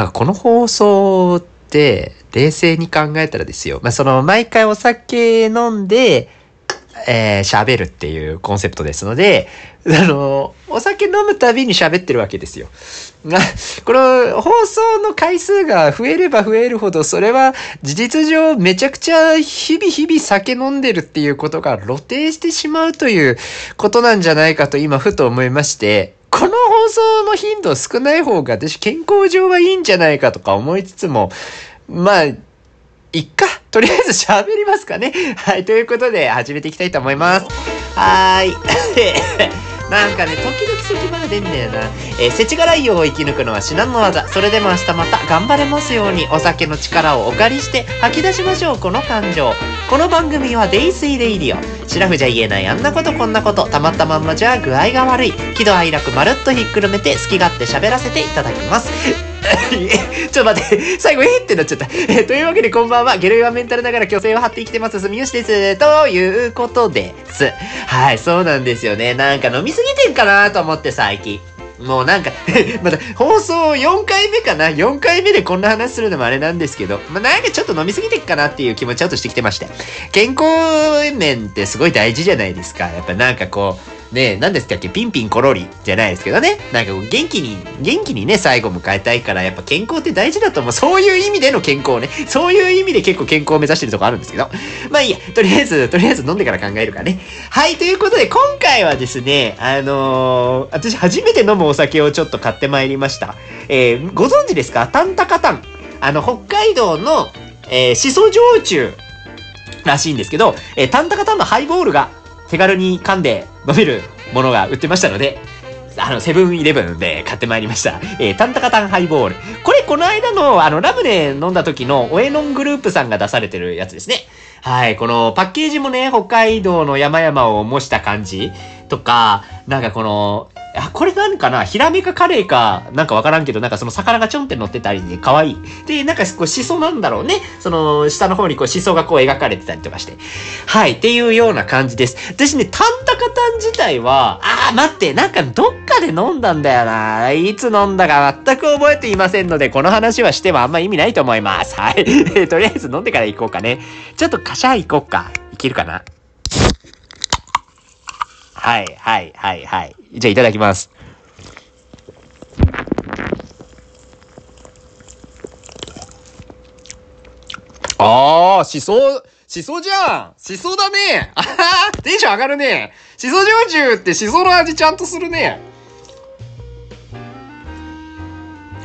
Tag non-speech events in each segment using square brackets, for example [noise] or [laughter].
だからこの放送って、冷静に考えたらですよ。まあ、その、毎回お酒飲んで、えー喋るっていうコンセプトですので、あの、お酒飲むたびに喋ってるわけですよ。がこの放送の回数が増えれば増えるほど、それは事実上めちゃくちゃ日々日々酒飲んでるっていうことが露呈してしまうということなんじゃないかと今ふと思いまして、この放送の頻度少ない方が私健康上はいいんじゃないかとか思いつつも、まあ、いっか。[laughs] とりあえず [laughs] 喋りますかね。はい。ということで、始めていきたいと思います。はーい。[laughs] なんかね、時々咳まが出んだよな。えー、世知辛いよを生き抜くのは至難の技。それでも明日また頑張れますように、お酒の力をお借りして吐き出しましょう、この感情。この番組はデイスイレイリオ。シラフじゃ言えないあんなことこんなこと、たまったまんまじゃ具合が悪い。喜怒哀楽まるっとひっくるめて好き勝手喋らせていただきます。[laughs] ちょっと待って、最後、えってなっちゃった。えーというわけで、こんばんは。ゲルイはメンタルながら虚勢を張って生きてます、住吉です。ということです。はい、そうなんですよね。なんか飲みすぎてんかなと思って、最近。もうなんか、[laughs] まだ放送4回目かな ?4 回目でこんな話するのもあれなんですけど、まあ、なんかちょっと飲みすぎてっかなっていう気持ちちょっとしてきてまして。健康面ってすごい大事じゃないですか。やっぱなんかこう、ね、何ですかっけピンピンコロリじゃないですけどね。なんか元気に、元気にね、最後迎えたいから、やっぱ健康って大事だと思う。そういう意味での健康ね。そういう意味で結構健康を目指してるとこあるんですけど。まあいいや。とりあえず、とりあえず飲んでから考えるからね。はい、ということで、今回はですね、あのー私初めて飲むお酒をちょっと買ってまいりました。えー、ご存知ですか？タンタカタン。あの、北海道の、えー、しそ焼酎らしいんですけど、えー、タンタカタンのハイボールが手軽に噛んで飲めるものが売ってましたので、あの、セブンイレブンで買ってまいりました。えー、タンタカタンハイボール。これ、この間の、あの、ラムネ飲んだ時の、オエノングループさんが出されてるやつですね。はい、このパッケージもね、北海道の山々を模した感じとか、なんかこの、あ、これなんかなヒラメかカレーか、なんかわからんけど、なんかその魚がちょんって乗ってたりで、可愛い。で、なんかこう、シソなんだろうね。その、下の方にこう、シソがこう描かれてたりとかして。はい、っていうような感じです。私ね、タンタカタン自体は、あー、待って、なんかどっかで飲んだんだよな。いつ飲んだか全く覚えていませんので、この話はしてもあんま意味ないと思います。はい。[laughs] とりあえず飲んでから行こうかね。ちょっとカシャ行こうか。いけるかな？はい、はい、はい、はい。じゃあいただきます。あー、しそ、しそじゃんしそだねあは [laughs] テンション上がるねしそ焼酎ってしその味ちゃんとするね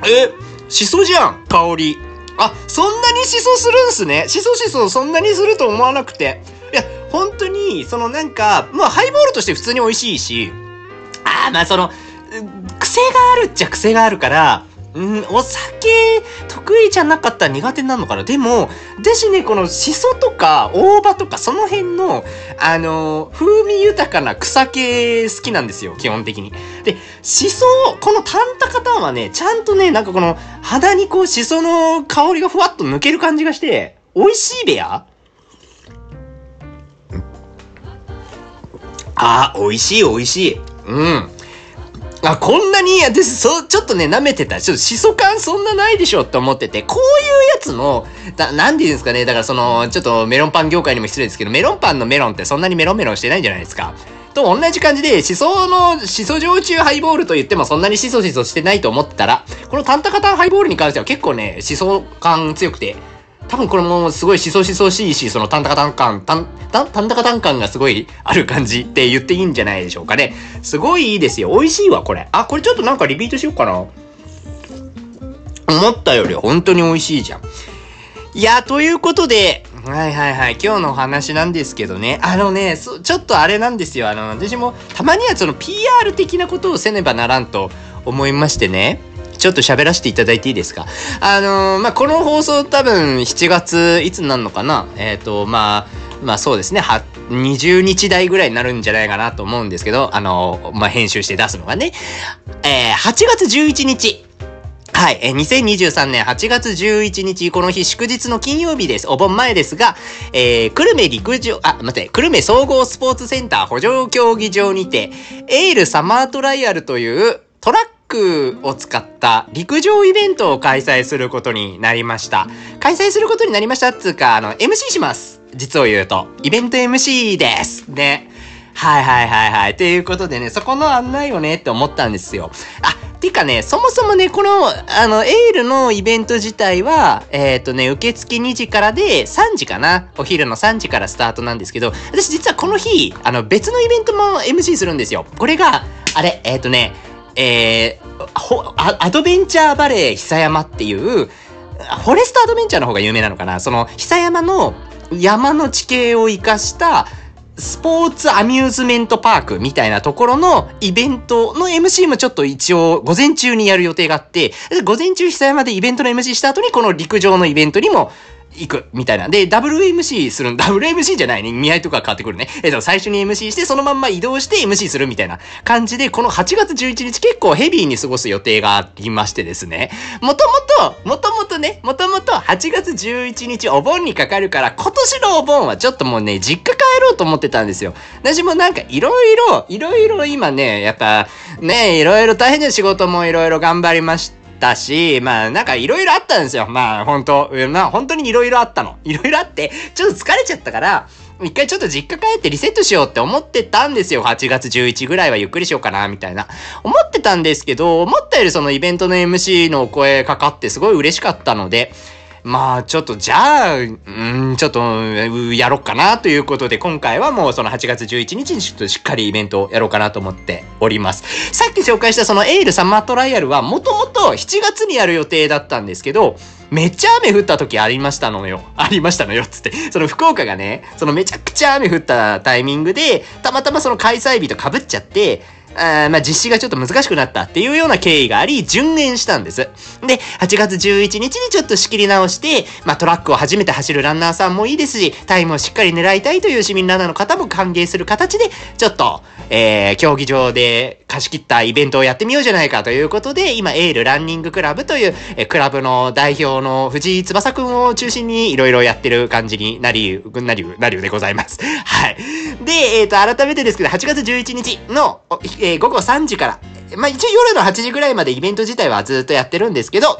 え、しそじゃん香り。あ、そんなにしそするんすねしそしそそんなにすると思わなくて。いや、本当に、そのなんか、まあハイボールとして普通に美味しいし、ああ、まあその、癖があるっちゃ癖があるから、うん、お酒得意じゃなかったら苦手なのかなでも、私ね、このシソとか大葉とかその辺の、あのー風味豊かな草系好きなんですよ、基本的に。で、シソ、このタンタカタンはね、ちゃんとね、なんかこの肌にこうシソの香りがふわっと抜ける感じがして、美味しいべやあー、美味しい美味しい。うん。あ、こんなに、私、そう、ちょっとね、舐めてた。ちょっと、しそ感そんなないでしょって思ってて、こういうやつの、だ、なんて言うんですかね。だからその、ちょっとメロンパン業界にも失礼ですけど、メロンパンのメロンってそんなにメロンメロンしてないんじゃないですか。と同じ感じで、しその、しそ焼酎ハイボールと言ってもそんなにしそしそしてないと思ってたら、このタンタカタンハイボールに関しては結構ね、しそ感強くて、多分これもすごいしそしそしいし、そのタンタカタン感、タン、タンタンタカタン感がすごいある感じって言っていいんじゃないでしょうかね。すごいいいですよ。美味しいわ、これ。あ、これちょっとなんかリピートしようかな。思ったより本当に美味しいじゃん。いや、ということで、はいはいはい、今日のお話なんですけどね、あのね、ちょっとあれなんですよ、あの、私もたまにはその PR 的なことをせねばならんと思いましてね、ちょっと喋らせていただいていいですか？あのーまあ、この放送多分7月いつになるのかな？えっ、と、まあ、まあそうですね、は20日台ぐらいになるんじゃないかなと思うんですけど、あのーまあ、編集して出すのがね、えー8月11日、はい、え2023年8月11日、この日祝日の金曜日です。お盆前ですが、えー、久留米陸上、あ、待って、久留米総合スポーツセンター補助競技場にて、エールサマートライアルというトラッククを使った陸上イベントを開催することになりました。開催することになりましたっつうか、あの、MC します。実を言うと。イベント MC です。ね。はいはいはいはい。ということでね、そこの案内をねって思ったんですよ。あ、てかね、そもそもね、この、あの、エールのイベント自体は、えっ、ー、とね、受付2時からで3時かな。お昼の3時からスタートなんですけど、私実はこの日、あの、別のイベントも MC するんですよ。これが、あれ、えっ、ー、とね、えー、アドベンチャーバレー久山っていう、フォレストアドベンチャーの方が有名なのかな？その、久山の山の地形を生かした、スポーツアミューズメントパークみたいなところのイベントの MC もちょっと一応午前中にやる予定があって、午前中久山でイベントの MC した後にこの陸上のイベントにも行く、みたいな。で、WMC するん、[laughs] WMC じゃないね。見合いとか変わってくるね。えっと、最初に MC して、そのまんま移動して MC するみたいな感じで、この8月11日結構ヘビーに過ごす予定がありましてですね。もともと、もともとね、もともと8月11日お盆にかかるから、今年のお盆はちょっともうね、実家帰ろうと思ってたんですよ。私もなんかいろいろ、いろいろ今ね、やっぱ、ね、いろいろ大変な仕事もいろいろ頑張りましっ。たし、まあなんかいろいろあったんですよ。まあ本当まあ本当にいろいろあったの。いろいろあって、ちょっと疲れちゃったから、一回ちょっと実家帰ってリセットしようって思ってたんですよ。8月11ぐらいはゆっくりしようかな、みたいな。思ってたんですけど、思ったよりそのイベントの MC のお声かかってすごい嬉しかったので、まあ、ちょっと、じゃあ、うん、ちょっと、やろうかなということで、今回はもうその8月11日にちょっとしっかりイベントをやろうかなと思っております。さっき紹介したそのエールサマートライアルは、もともと7月にやる予定だったんですけど、めっちゃ雨降った時ありましたのよ。ありましたのよ、つって。その福岡がね、そのめちゃくちゃ雨降ったタイミングで、たまたまその開催日と被っちゃって、あまあ、実施がちょっと難しくなったっていうような経緯があり、順延したんです。で、8月11日にちょっと仕切り直して、まあ、トラックを初めて走るランナーさんもいいですし、タイムをしっかり狙いたいという市民ランナーの方も歓迎する形で、ちょっと、えー、競技場で貸し切ったイベントをやってみようじゃないかということで、今、エールランニングクラブという、えー、クラブの代表の藤井翼くんを中心にいろいろやってる感じになり、なり、なりでございます。はい。で、えっ、ー、と、改めてですけど、8月11日の、え、午後3時から、まあ、一応夜の8時ぐらいまでイベント自体はずっとやってるんですけど、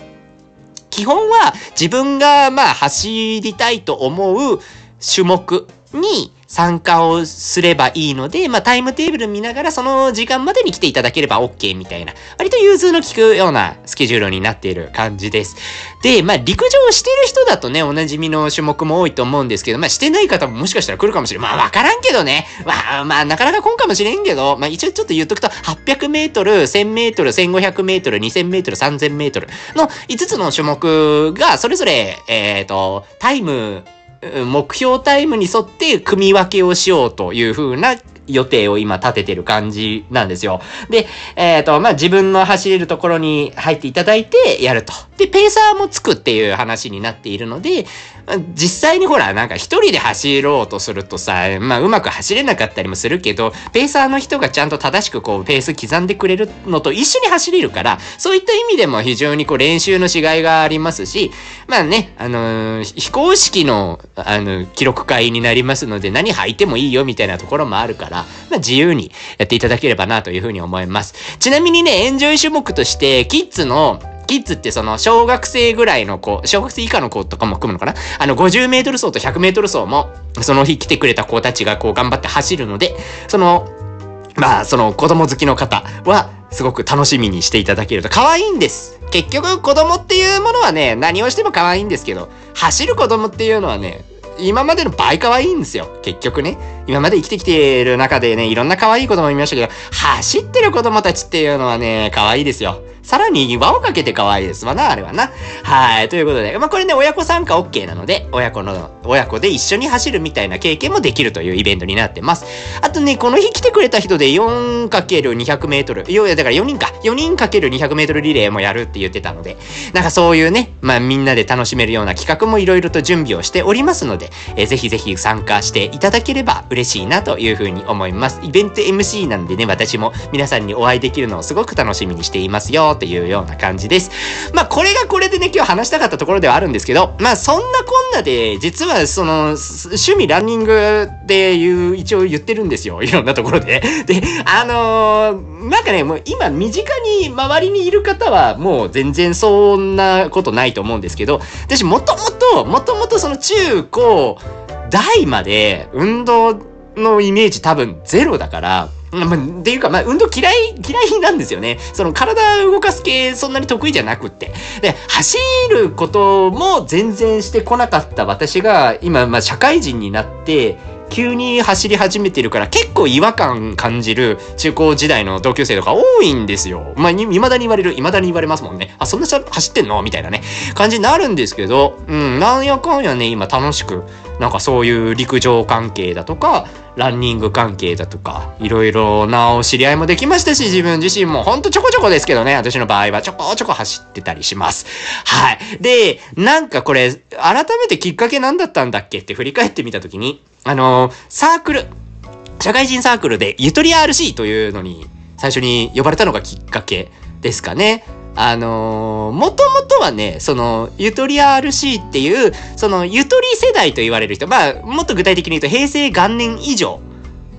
基本は自分が、まあ、走りたいと思う種目に、参加をすればいいので、まあ、タイムテーブル見ながらその時間までに来ていただければ OK みたいな、割と融通の利くようなスケジュールになっている感じです。で、まあ、陸上してる人だとね、おなじみの種目も多いと思うんですけど、まあ、してない方ももしかしたら来るかもしれん。まあ、わからんけどね。まあ、まあ、なかなか来んかもしれんけど、まあ、一応ちょっと言っとくと、800メートル、1000メートル、1500メートル、2000メートル、3000メートルの5つの種目が、それぞれ、えっ、ー、と、タイム目標タイムに沿って組み分けをしようという風な予定を今立ててる感じなんですよ。で、えっ、ー、と、まあ、自分の走れるところに入っていただいてやると。で、ペーサーもつくっていう話になっているので、実際にほら、なんか一人で走ろうとするとさ、まあうまく走れなかったりもするけど、ペーサーの人がちゃんと正しくこうペース刻んでくれるのと一緒に走れるから、そういった意味でも非常にこう練習のしがいがありますし、まあね、あのー、非公式の、あの、記録会になりますので、何履いてもいいよみたいなところもあるから、まあ自由にやっていただければなというふうに思います。ちなみにね、エンジョイ種目として、キッズのキッズってその小学生ぐらいの子、小学生以下の子とかも含むのかな？あの50メートル走と100メートル走も、その日来てくれた子たちがこう頑張って走るので、その、まあその子供好きの方は、すごく楽しみにしていただけると可愛いんです。結局子供っていうものはね、何をしても可愛いんですけど、走る子供っていうのはね、今までの倍可愛いんですよ。結局ね。今まで生きてきている中でね、いろんな可愛い子供いましたけど、走ってる子供たちっていうのはね、可愛いですよ。さらに輪をかけて可愛いですわな、あれはな。はい。ということで、まあこれね、親子参加 OK なので、親子の、親子で一緒に走るみたいな経験もできるというイベントになってます。あとね、この日来てくれた人で 4×200 メートル、いや、だから4人か。4人 ×200 メートルリレーもやるって言ってたので、なんかそういうね、まあみんなで楽しめるような企画もいろいろと準備をしておりますので、えー、ぜひぜひ参加していただければ嬉しいなというふうに思います。イベント MC なんでね、私も皆さんにお会いできるのをすごく楽しみにしていますよというような感じです。まあこれがこれでね、今日話したかったところではあるんですけど、まあそんなこんなで、実はその、趣味ランニングっていう、一応言ってるんですよ。[laughs] いろんなところで。で、あのー、なんかね、もう今身近に周りにいる方はもう全然そんなことないと思うんですけど、私もともと、もともとその中高大まで運動のイメージ多分ゼロだから、まあ、っていうか、まあ、運動嫌い、嫌いなんですよね。その体動かす系そんなに得意じゃなくって。で、走ることも全然してこなかった私が、今、まあ、社会人になって、急に走り始めてるから結構違和感感じる中高時代の同級生とか多いんですよ。まあ、未だに言われる、未だに言われますもんね。あ、そんな走ってんの？みたいなね、感じになるんですけど、うん、なんやかんやね、今楽しく、なんかそういう陸上関係だとか、ランニング関係だとか、いろいろなお知り合いもできましたし、自分自身もほんとちょこちょこですけどね、私の場合はちょこちょこ走ってたりします。はい。で、なんかこれ、改めてきっかけ何だったんだっけ？って振り返ってみたときに、あのー、サークル、社会人サークルでゆとり RC というのに最初に呼ばれたのがきっかけですかね。あのー、もともとはね、その、ゆとり RC っていう、その、ゆとり世代と言われる人、まあ、もっと具体的に言うと、平成元年以上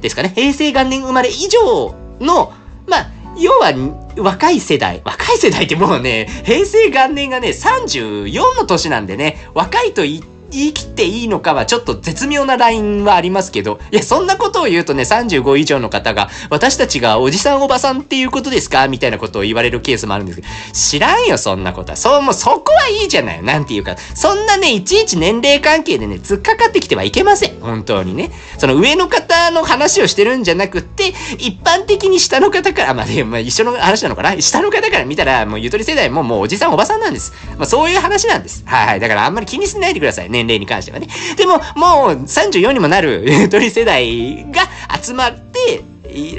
ですかね。平成元年生まれ以上の、まあ、要は、若い世代。若い世代ってもうね、平成元年がね、34の年なんでね、若いと言って、言い切っていいのかはちょっと絶妙なラインはありますけど、いや、そんなことを言うとね、35以上の方が、私たちがおじさんおばさんっていうことですか？みたいなことを言われるケースもあるんですけど、知らんよ、そんなことは。そう、もうそこはいいじゃない。なんていうか、そんなね、いちいち年齢関係でね、突っかかってきてはいけません。本当にね。その上の方の話をしてるんじゃなくって、一般的に下の方から、まあ、ね、まあ、一緒の話なのかな？下の方から見たら、もうゆとり世代ももうおじさんおばさんなんです。まあ、そういう話なんです。はい、はい。だからあんまり気にしないでください。年齢に関してはね。でも、もう34にもなる [laughs] 鳥世代が集まって、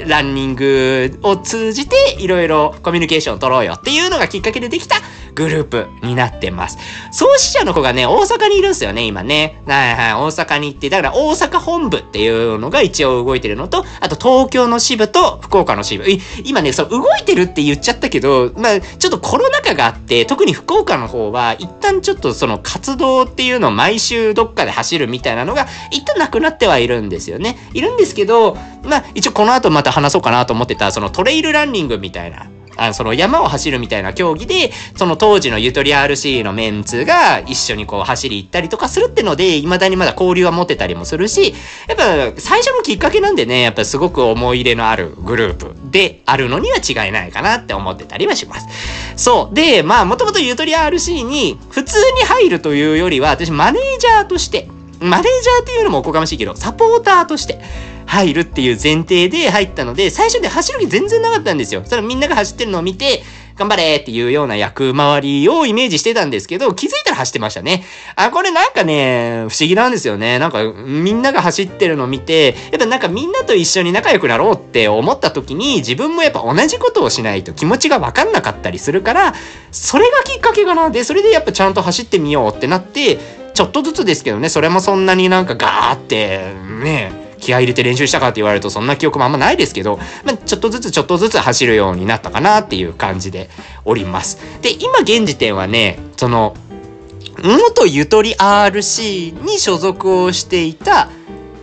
ランニングを通じていろいろコミュニケーションを取ろうよっていうのがきっかけでできたグループになってます。創始者の子がね、大阪にいるんですよね、今ね。はいはい、大阪に行って、だから大阪本部っていうのが一応動いてるのと、あと東京の支部と福岡の支部。今ね、そう、動いてるって言っちゃったけど、まあ、ちょっとコロナ禍があって、特に福岡の方は、一旦ちょっとその活動っていうのを毎週どっかで走るみたいなのが、一旦なくなってはいるんですよね。いるんですけど、まあ、一応この後また話そうかなと思ってた、そのトレイルランニングみたいな、あのその山を走るみたいな競技で、その当時のゆとり RC のメンツが一緒にこう走り行ったりとかするってので、未だにまだ交流は持てたりもするし、やっぱ最初のきっかけなんでね、やっぱすごく思い入れのあるグループであるのには違いないかなって思ってたりはします。そう。で、まあもともとゆとり RC に普通に入るというよりは、私マネージャーとして、マネージャーっていうのもおこがましいけど、サポーターとして、入るっていう前提で入ったので、最初で走る気全然なかったんですよ。そしたらみんなが走ってるのを見て、頑張れっていうような役回りをイメージしてたんですけど、気づいたら走ってましたね。あ、これなんかね、不思議なんですよね。なんか、みんなが走ってるのを見て、やっぱなんかみんなと一緒に仲良くなろうって思った時に、自分もやっぱ同じことをしないと気持ちがわかんなかったりするから、それがきっかけかな。で、それでやっぱちゃんと走ってみようってなって、ちょっとずつですけどね、それもそんなになんかガーって、ね、気合入れて練習したかって言われるとそんな記憶もあんまないですけど、まあ、ちょっとずつちょっとずつ走るようになったかなっていう感じでおります。で、今現時点はね、その、元ゆとり RC に所属をしていた、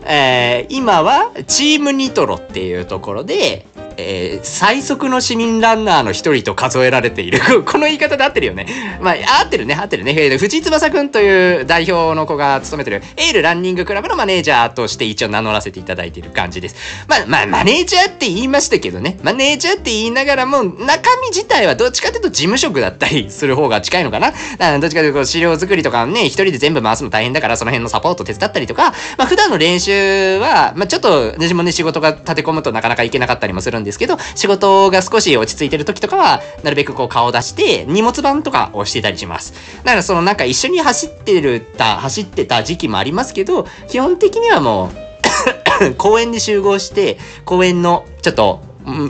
えー、今はチームニトロっていうところで、えー、最速の市民ランナーの一人と数えられている。[laughs] この言い方で合ってるよね。まあ、合ってるね、合ってるね。え藤井翼くんという代表の子が務めてるエールランニングクラブのマネージャーとして一応名乗らせていただいている感じです。まあ、まあ、マネージャーって言いましたけどね。マネージャーって言いながらも、中身自体はどっちかというと事務職だったりする方が近いのかな。どっちかというと資料作りとかね、一人で全部回すの大変だから、その辺のサポート手伝ったりとか、まあ、普段の練習は、まあ、ちょっと、私もね、仕事が立て込むとなかなか行けなかったりもするんでですけど、仕事が少し落ち着いてる時とかは、なるべくこう顔を出して、荷物番とかをしてたりします。だからそのなんか一緒に走ってるた、走ってた時期もありますけど、基本的にはもう [coughs] 公園で集合して、公園のちょっと、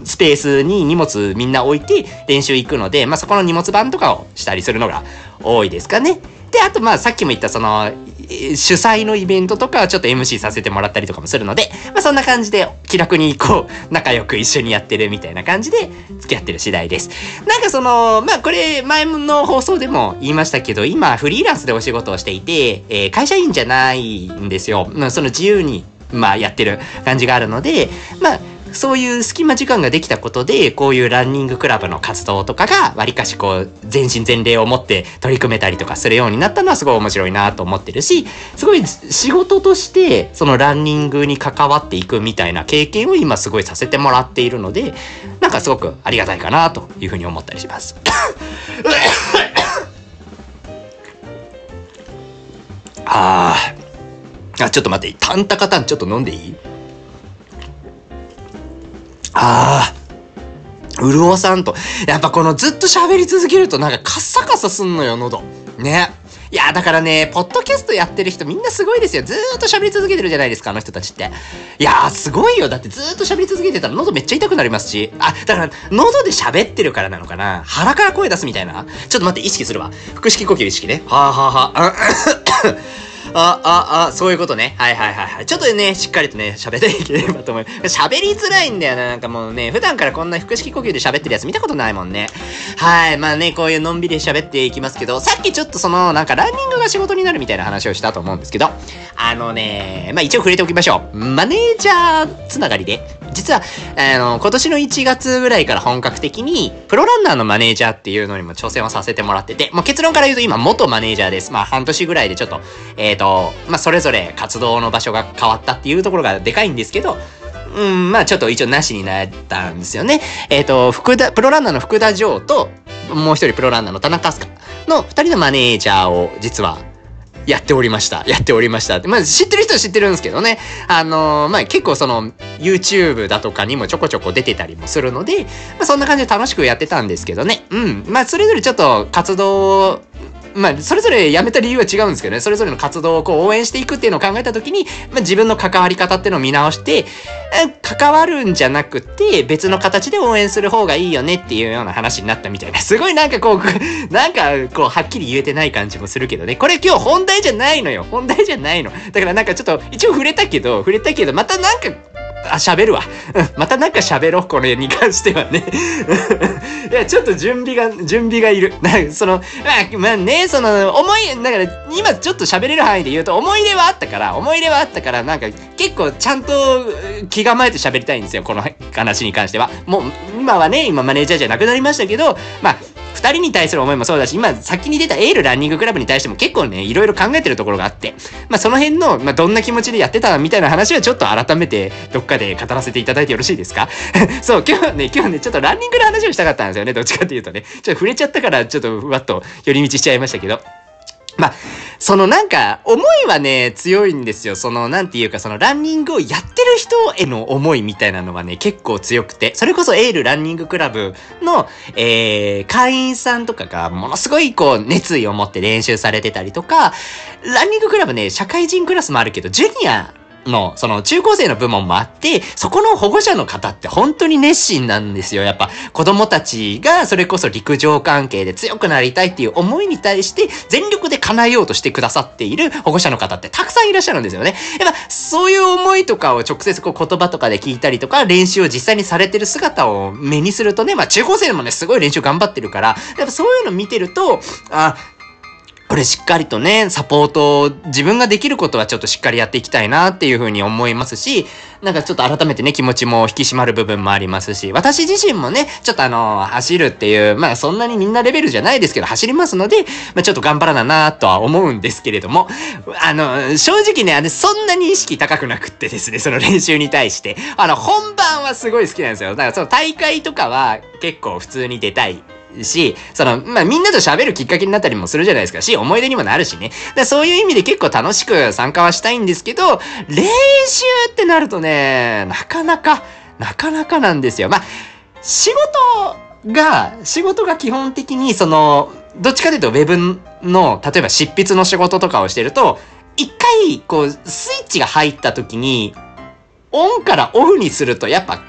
スペースに荷物みんな置いて練習行くので、まあ、そこの荷物番とかをしたりするのが多いですかね。で、あとまあさっきも言ったその、主催のイベントとかはちょっと MC させてもらったりとかもするので、まあそんな感じで気楽に行こう、仲良く一緒にやってるみたいな感じで付き合ってる次第です。なんかその、まあこれ前の放送でも言いましたけど、今フリーランスでお仕事をしていて、えー、会社員じゃないんですよ。まあその自由にまあやってる感じがあるので、まあそういう隙間時間ができたことで、こういうランニングクラブの活動とかが、わりかしこう、全身全霊を持って取り組めたりとかするようになったのはすごい面白いなと思ってるし、すごい仕事として、そのランニングに関わっていくみたいな経験を今すごいさせてもらっているので、なんかすごくありがたいかなというふうに思ったりします。[coughs] ああ。あ、ちょっと待って、タンタカタンちょっと飲んでいい？ああ、潤さんと。やっぱこのずっと喋り続けるとなんかカッサカサすんのよ、喉。ね。いや、だからね、ポッドキャストやってる人みんなすごいですよ。ずーっと喋り続けてるじゃないですか、あの人たちって。いやー、すごいよ。だってずーっと喋り続けてたら喉めっちゃ痛くなりますし。あ、だから、喉で喋ってるからなのかな腹から声出すみたいな。ちょっと待って、意識するわ。腹式呼吸意識ね。はあはあはあ。あ、あ、あ、あそういうことね。はいはいはいはい。ちょっとね、しっかりとね、喋っていければと思います。喋りづらいんだよな。なんかもうね、普段からこんな腹式呼吸で喋ってるやつ見たことないもんね。はい。まあね、こういうのんびり喋っていきますけど、さっきちょっとその、なんかランニングが仕事になるみたいな話をしたと思うんですけど、あのね、まあ一応触れておきましょう。マネージャーつながりで、実は、あの、今年の1月ぐらいから本格的に、プロランナーのマネージャーっていうのにも挑戦をさせてもらってて、もう結論から言うと今元マネージャーです。まあ半年ぐらいでちょっと、えっ、ー、と、まあそれぞれ活動の場所が変わったっていうところがでかいんですけど、うん、まあちょっと一応なしになったんですよね。えっ、ー、と、福田、プロランナーの福田城と、もう一人プロランナーの田中飛鳥の二人のマネージャーを実はやっておりました。やっておりました。まあ、知ってる人は知ってるんですけどね。あのー、まあ、結構その、YouTube だとかにもちょこちょこ出てたりもするので、まあ、そんな感じで楽しくやってたんですけどね。うん。まあ、それぞれちょっと活動をまあ、それぞれ辞めた理由は違うんですけどね、それぞれの活動をこう応援していくっていうのを考えたときに、まあ、自分の関わり方っていうのを見直して、関わるんじゃなくて、別の形で応援する方がいいよねっていうような話になったみたいな。[laughs] すごいなんかこう、[laughs] なんかこう、はっきり言えてない感じもするけどね。これ今日本題じゃないのよ。本題じゃないの。だからなんかちょっと、一応触れたけど、触れたけど、またなんか、あ、喋るわ。うんまたなんか喋ろう、これに関してはね。いや、ちょっと準備が、準備がいる。なんかその、まあ、まあね、その、思い、だから、今ちょっと喋れる範囲で言うと、思い出はあったから、思い出はあったから、なんか、結構ちゃんと気構えて喋りたいんですよ、この話に関しては。もう、今はね、今マネージャーじゃなくなりましたけど、まあ、二人に対する思いもそうだし、今先に出たエールランニングクラブに対しても結構ね、いろいろ考えてるところがあって、まあその辺の、まあどんな気持ちでやってたみたいな話はちょっと改めてどっかで語らせていただいてよろしいですか？[laughs] そう、今日ね、今日ね、ちょっとランニングの話をしたかったんですよね、どっちかっていうとね。ちょっと触れちゃったから、ちょっとふわっと寄り道しちゃいましたけど。まあ、そのなんか、思いはね、強いんですよ。その、なんていうか、そのランニングをやってる人への思いみたいなのはね、結構強くて、それこそエールランニングクラブの、えー、会員さんとかが、ものすごいこう、熱意を持って練習されてたりとか、ランニングクラブね、社会人クラスもあるけど、ジュニアの、その中高生の部門もあって、そこの保護者の方って本当に熱心なんですよ。やっぱ子供たちがそれこそ陸上関係で強くなりたいっていう思いに対して全力で叶えようとしてくださっている保護者の方ってたくさんいらっしゃるんですよね。やっぱそういう思いとかを直接こう言葉とかで聞いたりとか練習を実際にされてる姿を目にするとね、まあ中高生でもね、すごい練習頑張ってるから、やっぱそういうの見てると、あ、これしっかりとね、サポートを自分ができることはちょっとしっかりやっていきたいなっていうふうに思いますし、なんかちょっと改めてね、気持ちも引き締まる部分もありますし、私自身もね、ちょっとあの、走るっていう、まあそんなにみんなレベルじゃないですけど、走りますので、まあちょっと頑張らななとは思うんですけれども、あの、正直ね、あれそんなに意識高くなくってですね、その練習に対して。あの、本番はすごい好きなんですよ。だからその大会とかは結構普通に出たいし、その、まあ、みんなと喋るきっかけになったりもするじゃないですか。し、思い出にもなるしね。だそういう意味で結構楽しく参加はしたいんですけど、練習ってなるとね、なかなか、なかなかなんですよ。まあ、仕事が、仕事が基本的にその、どっちかというと Web の、例えば執筆の仕事とかをしてると、一回、こう、スイッチが入った時に、オンからオフにすると、やっぱ、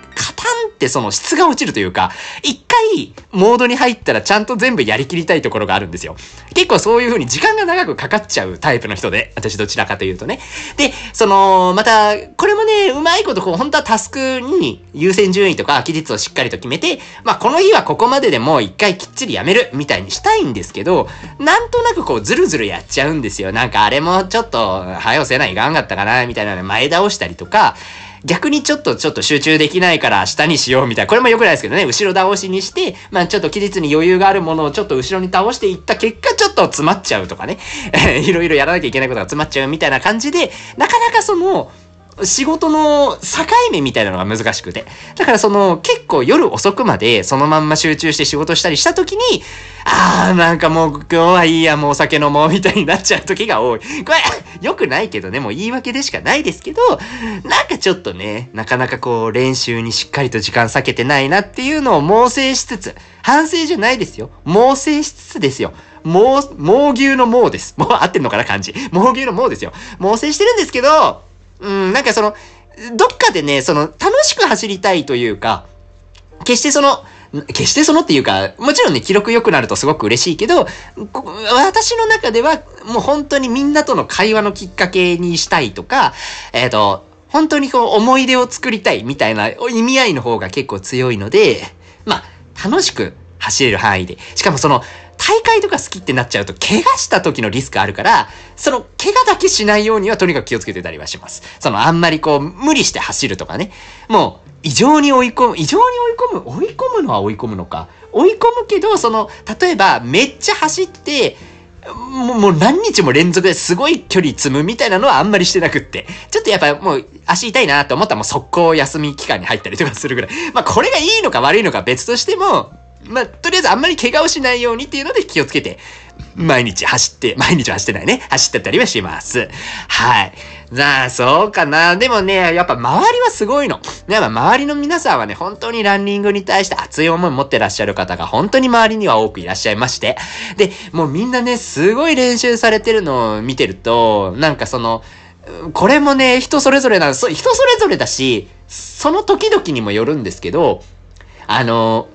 っってその質が落ちるというか、一回モードに入ったらちゃんと全部やりきりたいところがあるんですよ。結構そういう風に時間が長くかかっちゃうタイプの人で、私どちらかというとね。で、その、また、これもね、うまいことこう、本当はタスクに優先順位とか期日をしっかりと決めて、まあこの日はここまででもう一回きっちりやめるみたいにしたいんですけど、なんとなくこうずるずるやっちゃうんですよ。なんかあれもちょっと、早押せないがんかったかな、みたいなの前倒したりとか、逆にちょっとちょっと集中できないから下にしようみたいな。これも良くないですけどね。後ろ倒しにして、まあちょっと期日に余裕があるものをちょっと後ろに倒していった結果ちょっと詰まっちゃうとかね。[laughs] いろいろやらなきゃいけないことが詰まっちゃうみたいな感じで、なかなかその、仕事の境目みたいなのが難しくて。だからその結構夜遅くまでそのまんま集中して仕事したりした時に、あーなんかもう今日はいいやもうお酒飲もうみたいになっちゃう時が多い。これ [laughs] 良くないけどね、もう言い訳でしかないですけど、なんかちょっとね、なかなかこう練習にしっかりと時間避けてないなっていうのを猛省しつつ、反省じゃないですよ。猛省しつつですよ。猛、猛牛の猛です。もう合ってんのかな感じ。猛牛の猛ですよ。猛省してるんですけど、うん、なんかその、どっかでね、その、楽しく走りたいというか、決してその、決してそのっていうか、もちろんね、記録良くなるとすごく嬉しいけど、私の中では、もう本当にみんなとの会話のきっかけにしたいとか、えっ、ー、と、本当にこう思い出を作りたいみたいな意味合いの方が結構強いので、まあ、楽しく走れる範囲で。しかもその、大会とか好きってなっちゃうと、怪我した時のリスクあるから、その、怪我だけしないようにはとにかく気をつけてたりはします。その、あんまりこう、無理して走るとかね。もう、異常に追い込む、異常に追い込む、追い込むのは追い込むのか。追い込むけど、その、例えば、めっちゃ走って、もうもう何日も連続ですごい距離積むみたいなのはあんまりしてなくって。ちょっとやっぱもう足痛いなと思ったらもう速攻休み期間に入ったりとかするぐらい。まあこれがいいのか悪いのか別としても、まあ、とりあえずあんまり怪我をしないようにっていうので気をつけて、毎日走って、毎日は走ってないね。走ってたりはします。はい。なあ、そうかな。でもね、やっぱ周りはすごいの。やっぱ周りの皆さんはね、本当にランニングに対して熱い思い持ってらっしゃる方が本当に周りには多くいらっしゃいまして。で、もうみんなね、すごい練習されてるのを見てると、なんかその、これもね、人それぞれなんです。人それぞれだし、その時々にもよるんですけど、あの、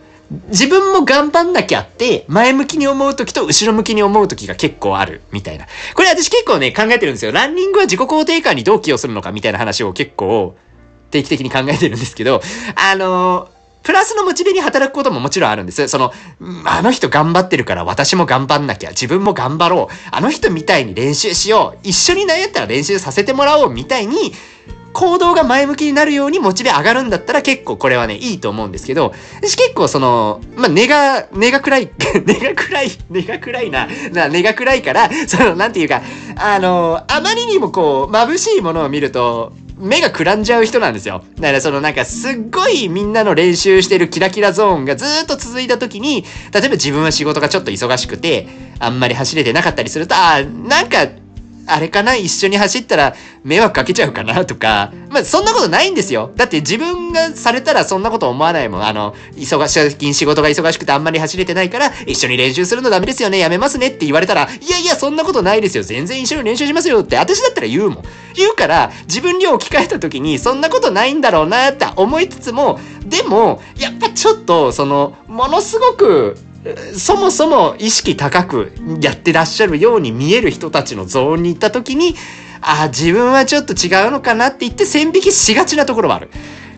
自分も頑張んなきゃって、前向きに思う時と後ろ向きに思う時が結構ある、みたいな。これ私結構ね、考えてるんですよ。ランニングは自己肯定感にどう寄与するのかみたいな話を結構定期的に考えてるんですけど、あのプラスのモチベに働くことももちろんあるんです。その、あの人頑張ってるから私も頑張んなきゃ、自分も頑張ろう、あの人みたいに練習しよう、一緒に悩んだら練習させてもらおうみたいに、行動が前向きになるようにモチベ上がるんだったら結構これはね、いいと思うんですけど、私結構その、まあ、根が、根が暗い、[laughs] 根が暗い、根が暗いな、な、根が暗いから、その、なんていうか、あの、あまりにもこう、眩しいものを見ると、目がくらんじゃう人なんですよ。だからそのなんかすっごいみんなの練習してるキラキラゾーンがずっと続いた時に、例えば自分は仕事がちょっと忙しくて、あんまり走れてなかったりすると、ああ、なんかあれかな一緒に走ったら迷惑かけちゃうかなとか、まあそんなことないんですよ。だって自分がされたらそんなこと思わないもん。あの、忙し、最近仕事が忙しくてあんまり走れてないから、一緒に練習するのダメですよね、やめますねって言われたら、いやいや、そんなことないですよ。全然一緒に練習しますよって私だったら言うもん。言うから、自分に置き換えた時に、そんなことないんだろうなって思いつつも、でも、やっぱちょっと、その、ものすごく、そもそも意識高くやってらっしゃるように見える人たちのゾーンに行った時に、ああ、自分はちょっと違うのかなって言って線引きしがちなところはある。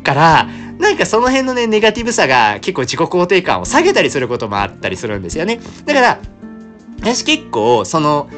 から、なんかその辺のね、ネガティブさが結構自己肯定感を下げたりすることもあったりするんですよね。だから、私結構、その、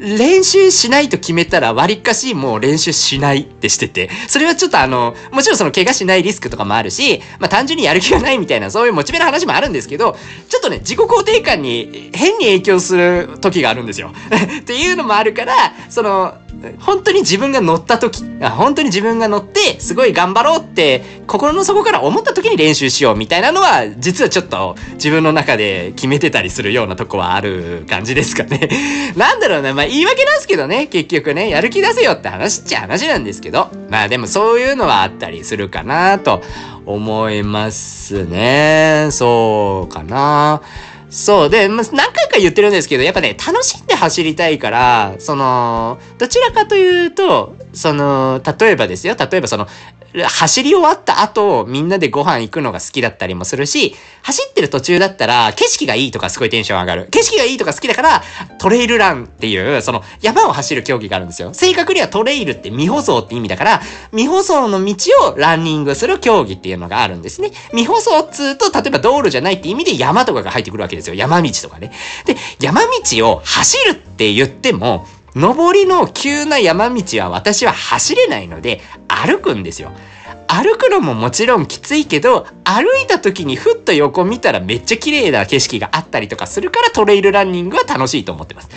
練習しないと決めたら割かしもう練習しないってしてて、それはちょっとあの、もちろんその怪我しないリスクとかもあるし、まあ単純にやる気がないみたいなそういうモチベの話もあるんですけど、ちょっとね、自己肯定感に変に影響する時があるんですよ。[laughs] っていうのもあるから、その、本当に自分が乗った時、本当に自分が乗って、すごい頑張ろうって、心の底から思った時に練習しようみたいなのは、実はちょっと自分の中で決めてたりするようなとこはある感じですかね。[laughs] なんだろうな、まあ言い訳なんですけどね、結局ね、やる気出せよって話っちゃ話なんですけど、まあでもそういうのはあったりするかなと思いますね。そうかな。そう。で、ま、何回か言ってるんですけど、やっぱね、楽しんで走りたいから、その、どちらかというと、その、例えばですよ、例えばその、走り終わった後、みんなでご飯行くのが好きだったりもするし、走ってる途中だったら、景色がいいとかすごいテンション上がる。景色がいいとか好きだから、トレイルランっていう、その山を走る競技があるんですよ。正確にはトレイルって未舗装って意味だから、未舗装の道をランニングする競技っていうのがあるんですね。未舗装っつうと、例えば道路じゃないって意味で山とかが入ってくるわけですよ。山道とかね。で、山道を走るって言っても、上りの急な山道は私は走れないので歩くんですよ。歩くのももちろんきついけど、歩いた時にふっと横見たらめっちゃ綺麗な景色があったりとかするからトレイルランニングは楽しいと思ってます。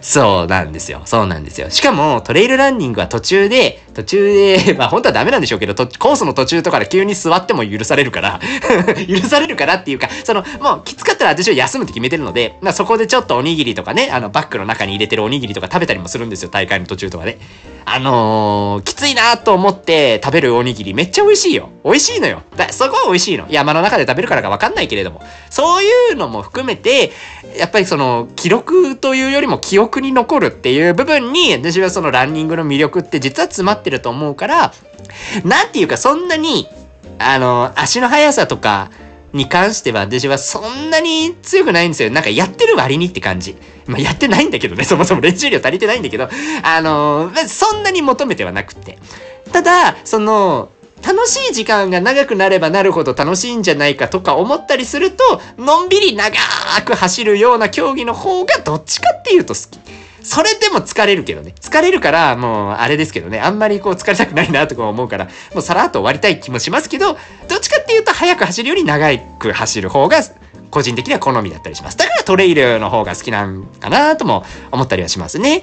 そうなんですよ。そうなんですよ。しかも、トレイルランニングは途中で、途中で、[laughs] まあ本当はダメなんでしょうけど、コースの途中とかで急に座っても許されるから [laughs] 許されるからっていうか、その、もうきつかったら私は休むって決めてるので、まあそこでちょっとおにぎりとかね、あのバッグの中に入れてるおにぎりとか食べたりもするんですよ、大会の途中とかで。あのー、きついなと思って食べるおにぎりめっちゃ美味しいよ。美味しいのよ。だそこは美味しいの。山の中で食べるからかわかんないけれども。そういうのも含めて、やっぱりその、記録というよりも記憶に残るっていう部分に、私はそのランニングの魅力って実は詰まってると思うから、なんていうかそんなに、あの、足の速さとか、に関しては私はそんなに強くないんですよ。なんかやってる割にって感じ。まあやってないんだけどね、そもそも練習量足りてないんだけど、あの、そんなに求めてはなくて。ただ、その、楽しい時間が長くなればなるほど楽しいんじゃないかとか思ったりすると、のんびり長く走るような競技の方がどっちかっていうと好き。それでも疲れるけどね。疲れるから、もう、あれですけどね。あんまりこう疲れたくないなとか思うから、もうさらっと終わりたい気もしますけど、どっちかっていうと早く走るより長く走る方が、個人的には好みだったりします。だからトレイルの方が好きなんかなとも思ったりはしますね。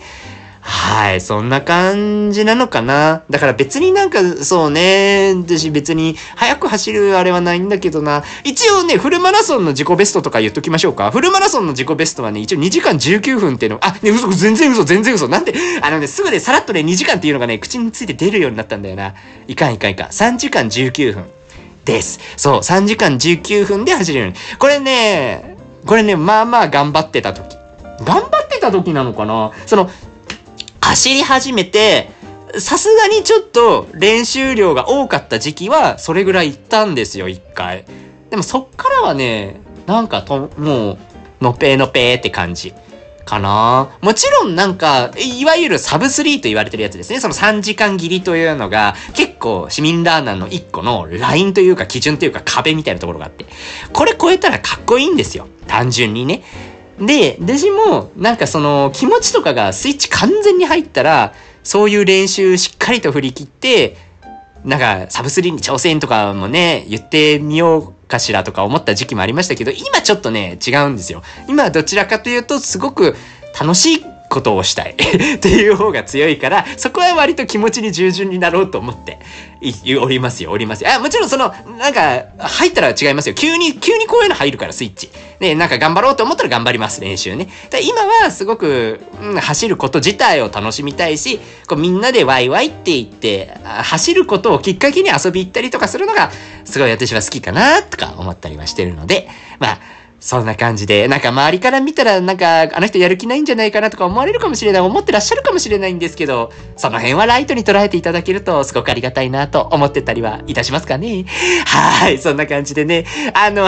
はい、そんな感じなのかな。だから別になんか、そうね、私別に早く走るあれはないんだけどな。一応ね、フルマラソンの自己ベストとか言っときましょうか。フルマラソンの自己ベストはね、一応2時間19分っていうの、あ、ね、嘘、全然嘘、全然嘘。なんで、あのね、すぐね、さらっとね、2時間っていうのがね、口について出るようになったんだよな。いかんいかんいかん。3時間19分です。そう、3時間19分で走れる。これね、これね、まあまあ頑張ってた時。頑張ってた時なのかなその、走り始めて、さすがにちょっと練習量が多かった時期はそれぐらい行ったんですよ、一回。でもそっからはね、なんかと、もう、のぺーのぺーって感じ。かなもちろんなんか、いわゆるサブ3と言われてるやつですね。その3時間切りというのが、結構市民ラーナーの1個のラインというか基準というか壁みたいなところがあって。これ超えたらかっこいいんですよ。単純にね。で、デジも、なんかその気持ちとかがスイッチ完全に入ったら、そういう練習しっかりと振り切って、なんかサブスリーに挑戦とかもね、言ってみようかしらとか思った時期もありましたけど、今ちょっとね、違うんですよ。今どちらかというと、すごく楽しいことをしたい [laughs] っていう方が強いから、そこは割と気持ちに従順になろうと思っておりますよ、おりますよ。あ、もちろんその、なんか、入ったら違いますよ。急に、急にこういうの入るから、スイッチ。ね、なんか頑張ろうと思ったら頑張ります、練習ね。今はすごく、うん、走ること自体を楽しみたいし、こうみんなでワイワイって言って、走ることをきっかけに遊び行ったりとかするのが、すごい私は好きかな、とか思ったりはしてるので、まあ、そんな感じで、なんか周りから見たら、なんか、あの人やる気ないんじゃないかなとか思われるかもしれない、思ってらっしゃるかもしれないんですけど、その辺はライトに捉えていただけると、すごくありがたいなと思ってたりはいたしますかね。はい、そんな感じでね、あの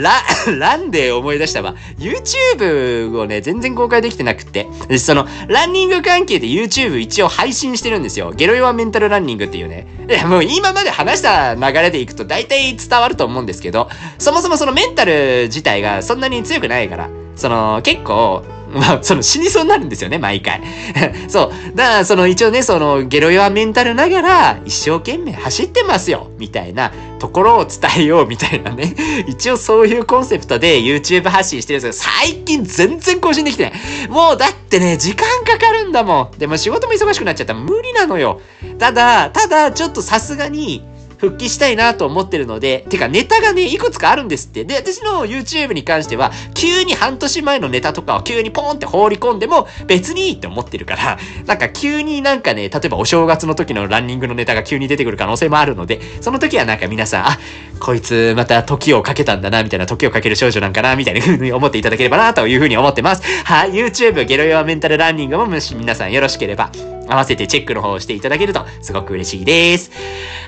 ラ、[laughs] ランで思い出したわ。YouTube をね、全然公開できてなくって。その、ランニング関係で YouTube 一応配信してるんですよ。ゲロヨアメンタルランニングっていうね。いや、もう今まで話した流れでいくと大体伝わると思うんですけど、そもそもそのメンタル自体がそんなに強くないから、その、結構、まあ、その死にそうになるんですよね、毎回。[laughs] そう。だから、その一応ね、そのゲロ弱メンタルながら一生懸命走ってますよ、みたいなところを伝えよう、みたいなね。[laughs] 一応そういうコンセプトで YouTube 発信してるんですけど、最近全然更新できてない。もうだってね、時間かかるんだもん。でも仕事も忙しくなっちゃったら無理なのよ。ただ、ただ、ちょっとさすがに、復帰したいなと思ってるので、てかネタがね、いくつかあるんですって。で、私の YouTube に関しては、急に半年前のネタとかを急にポーンって放り込んでも別にいいって思ってるから、なんか急になんかね、例えばお正月の時のランニングのネタが急に出てくる可能性もあるので、その時はなんか皆さん、あ、こいつまた時をかけたんだな、みたいな、時をかける少女なんかな、みたいな風に思っていただければな、という風に思ってます。はい、YouTube ゲロヨアメンタルランニングももし皆さんよろしければ、合わせてチェックの方をしていただけるとすごく嬉しいです。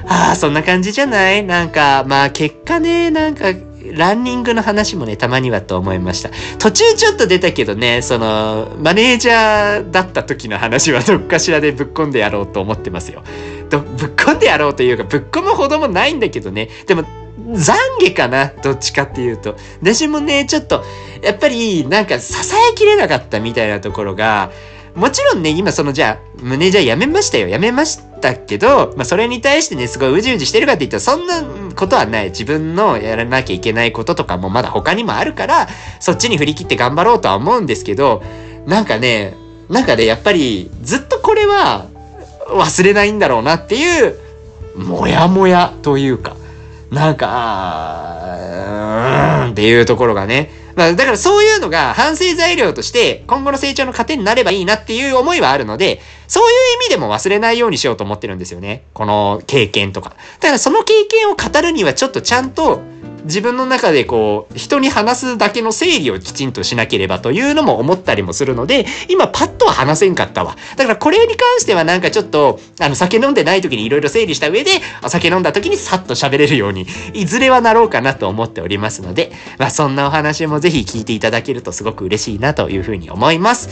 ああ、そんな感じじゃない？なんか、まあ結果ね、なんか、ランニングの話もね、たまにはと思いました。途中ちょっと出たけどね、その、マネージャーだった時の話はどっかしらでぶっ込んでやろうと思ってますよ。ぶっ込んでやろうというか、ぶっ込むほどもないんだけどね。でも、懺悔かな？どっちかっていうと。私もね、ちょっと、やっぱり、なんか支えきれなかったみたいなところが、もちろんね、今そのじゃあ、胸じゃやめましたよ。やめましたけど、まあそれに対してね、すごいうじうじしてるかって言ったらそんなことはない。自分のやらなきゃいけないこととかもまだ他にもあるから、そっちに振り切って頑張ろうとは思うんですけど、なんかね、なんかね、やっぱりずっとこれは忘れないんだろうなっていう、もやもやというか、なんか、うーんっていうところがね、まあ、だからそういうのが反省材料として今後の成長の糧になればいいなっていう思いはあるので、そういう意味でも忘れないようにしようと思ってるんですよね。この経験とか。だからその経験を語るにはちょっとちゃんと自分の中でこう、人に話すだけの整理をきちんとしなければというのも思ったりもするので、今パッとは話せんかったわ。だからこれに関してはなんかちょっと、あの、酒飲んでない時に色々整理した上で、お酒飲んだ時にさっと喋れるように、いずれはなろうかなと思っておりますので、まあそんなお話もぜひ聞いていただけるとすごく嬉しいなというふうに思います。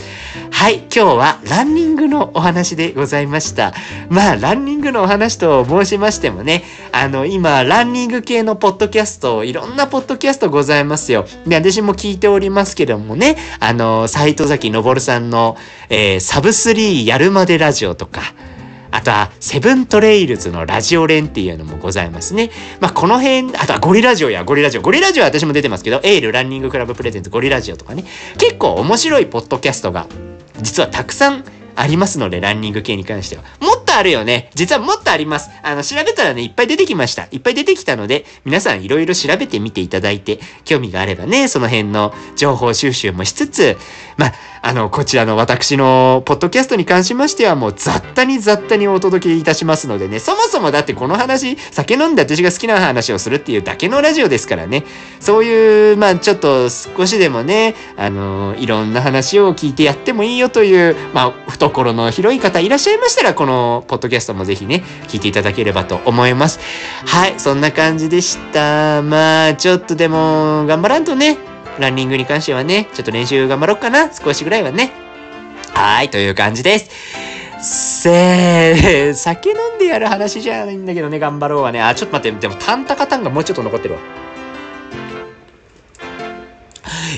はい、今日はランニングのお話でございました。まあ、ランニングのお話と申しましてもね、あの、今、ランニング系のポッドキャストをいろんなポッドキャストございますよ。で、私も聞いておりますけどもね、あの、斎藤崎昇さんの、えー、サブスリーやるまでラジオとか、あとは、セブントレイルズのラジオ連っていうのもございますね。まあ、この辺、あとはゴリラジオやゴリラジオ。ゴリラジオは私も出てますけど、エールランニングクラブプレゼンツゴリラジオとかね。結構面白いポッドキャストが、実はたくさんありますので、ランニング系に関しては。もっとあるよね。実はもっとあります。あの、調べたらね、いっぱい出てきました。いっぱい出てきたので、皆さんいろいろ調べてみていただいて、興味があればね、その辺の情報収集もしつつ、まあ、あの、こちらの私のポッドキャストに関しましてはもう雑多に雑多にお届けいたしますのでね、そもそもだってこの話、酒飲んで私が好きな話をするっていうだけのラジオですからね、そういう、まあちょっと少しでもね、あの、いろんな話を聞いてやってもいいよという、まあ懐の広い方いらっしゃいましたら、このポッドキャストもぜひね、聞いていただければと思います。はい、そんな感じでした。まあちょっとでも頑張らんとね、ランニングに関してはね、ちょっと練習頑張ろうかな。少しぐらいはね。はい、という感じです。せー、酒飲んでやる話じゃないんだけどね、頑張ろうはね。あ、ちょっと待って、でもタンタカタンがもうちょっと残ってるわ。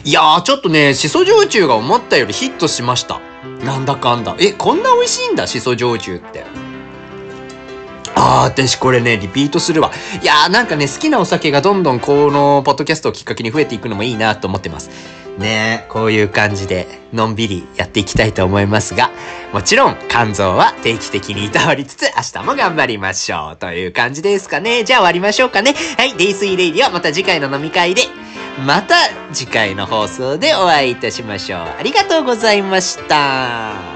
いやー、ちょっとね、しそ焼酎が思ったよりヒットしました。なんだかんだ。え、こんな美味しいんだ、しそ焼酎って。ああ、私これね、リピートするわ。いやーなんかね、好きなお酒がどんどんこのポッドキャストをきっかけに増えていくのもいいなと思ってます。ねこういう感じで、のんびりやっていきたいと思いますが、もちろん、肝臓は定期的にいたわりつつ、明日も頑張りましょう。という感じですかね。じゃあ終わりましょうかね。はい、デイスイレイディはまた次回の飲み会で、また次回の放送でお会いいたしましょう。ありがとうございました。